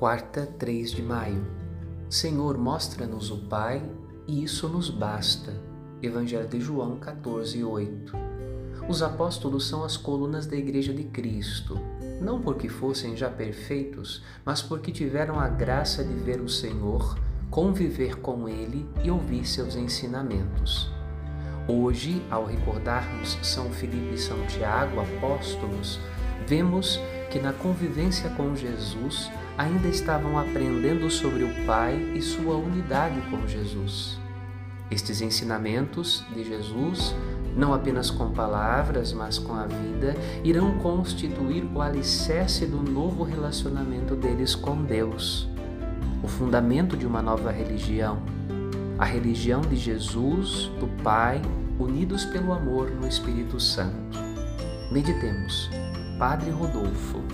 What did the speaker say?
Quarta, 3 de maio. Senhor, mostra-nos o Pai e isso nos basta. Evangelho de João 14, 8. Os apóstolos são as colunas da Igreja de Cristo, não porque fossem já perfeitos, mas porque tiveram a graça de ver o Senhor, conviver com Ele e ouvir seus ensinamentos. Hoje, ao recordarmos São Filipe e São Tiago, apóstolos, vemos que na convivência com Jesus ainda estavam aprendendo sobre o Pai e sua unidade com Jesus. Estes ensinamentos de Jesus, não apenas com palavras, mas com a vida, irão constituir o alicerce do novo relacionamento deles com Deus, o fundamento de uma nova religião, a religião de Jesus, do Pai, unidos pelo amor no Espírito Santo. Meditemos. Padre Rodolfo.